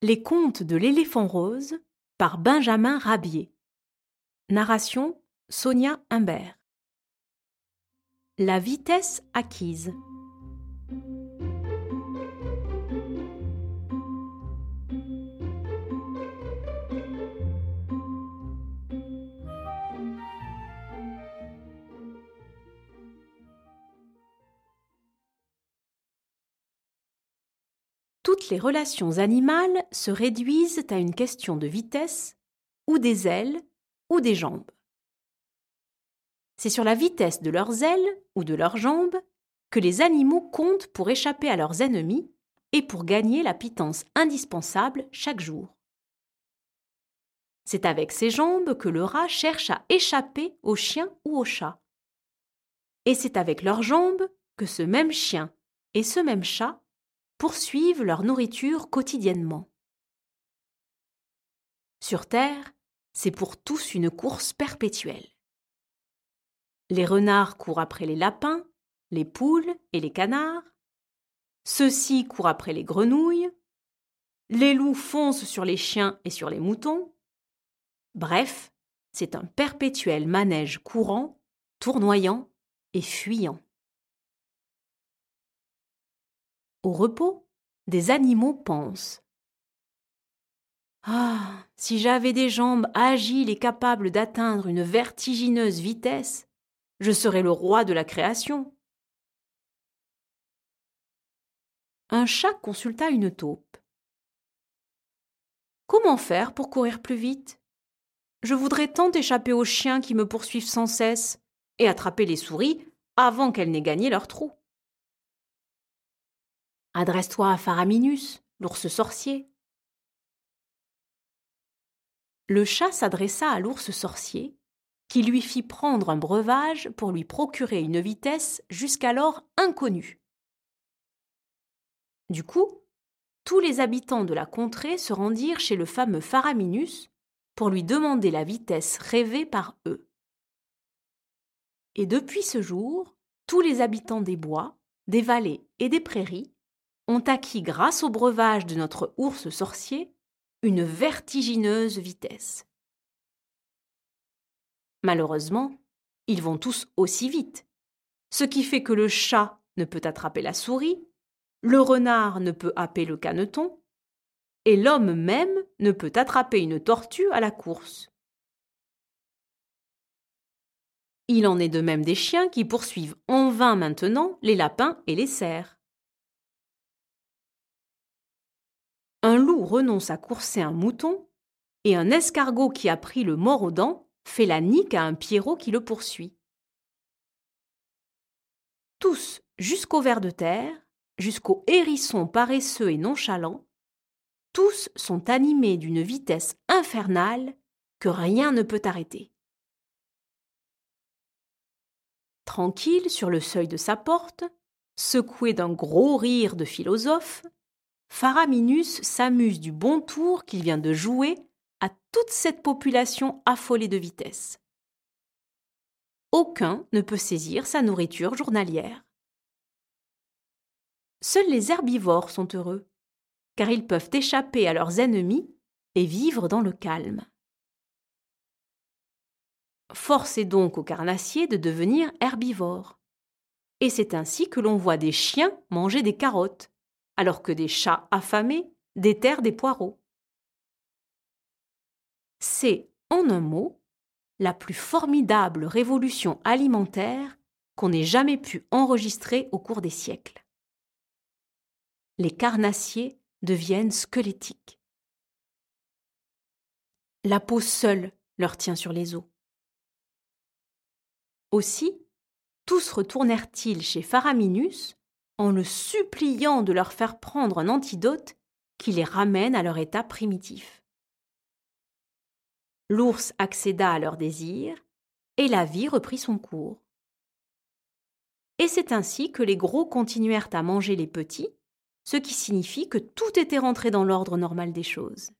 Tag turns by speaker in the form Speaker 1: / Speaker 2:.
Speaker 1: Les contes de l'éléphant rose par Benjamin Rabier. Narration Sonia Humbert. La vitesse acquise. Toutes les relations animales se réduisent à une question de vitesse, ou des ailes, ou des jambes. C'est sur la vitesse de leurs ailes ou de leurs jambes que les animaux comptent pour échapper à leurs ennemis et pour gagner la pitance indispensable chaque jour. C'est avec ses jambes que le rat cherche à échapper au chien ou au chat. Et c'est avec leurs jambes que ce même chien et ce même chat poursuivent leur nourriture quotidiennement. Sur Terre, c'est pour tous une course perpétuelle. Les renards courent après les lapins, les poules et les canards. Ceux-ci courent après les grenouilles. Les loups foncent sur les chiens et sur les moutons. Bref, c'est un perpétuel manège courant, tournoyant et fuyant. Au repos, des animaux pensent. Ah. Si j'avais des jambes agiles et capables d'atteindre une vertigineuse vitesse, je serais le roi de la création. Un chat consulta une taupe. Comment faire pour courir plus vite? Je voudrais tant échapper aux chiens qui me poursuivent sans cesse et attraper les souris avant qu'elles n'aient gagné leur trou. Adresse-toi à Faraminus, l'ours sorcier. Le chat s'adressa à l'ours sorcier, qui lui fit prendre un breuvage pour lui procurer une vitesse jusqu'alors inconnue. Du coup, tous les habitants de la contrée se rendirent chez le fameux Faraminus pour lui demander la vitesse rêvée par eux. Et depuis ce jour, tous les habitants des bois, des vallées et des prairies ont acquis grâce au breuvage de notre ours sorcier une vertigineuse vitesse. Malheureusement, ils vont tous aussi vite, ce qui fait que le chat ne peut attraper la souris, le renard ne peut happer le caneton, et l'homme même ne peut attraper une tortue à la course. Il en est de même des chiens qui poursuivent en vain maintenant les lapins et les cerfs. Un loup renonce à courser un mouton, et un escargot qui a pris le mort aux dents fait la nique à un pierrot qui le poursuit. Tous, jusqu'au ver de terre, jusqu'au hérisson paresseux et nonchalant, tous sont animés d'une vitesse infernale que rien ne peut arrêter. Tranquille sur le seuil de sa porte, secoué d'un gros rire de philosophe, Faraminus s'amuse du bon tour qu'il vient de jouer à toute cette population affolée de vitesse. Aucun ne peut saisir sa nourriture journalière. Seuls les herbivores sont heureux, car ils peuvent échapper à leurs ennemis et vivre dans le calme. Force est donc aux carnassiers de devenir herbivores. Et c'est ainsi que l'on voit des chiens manger des carottes, alors que des chats affamés déterrent des poireaux. C'est, en un mot, la plus formidable révolution alimentaire qu'on ait jamais pu enregistrer au cours des siècles. Les carnassiers deviennent squelettiques. La peau seule leur tient sur les os. Aussi, tous retournèrent-ils chez Faraminus en le suppliant de leur faire prendre un antidote qui les ramène à leur état primitif. L'ours accéda à leur désir, et la vie reprit son cours. Et c'est ainsi que les gros continuèrent à manger les petits, ce qui signifie que tout était rentré dans l'ordre normal des choses.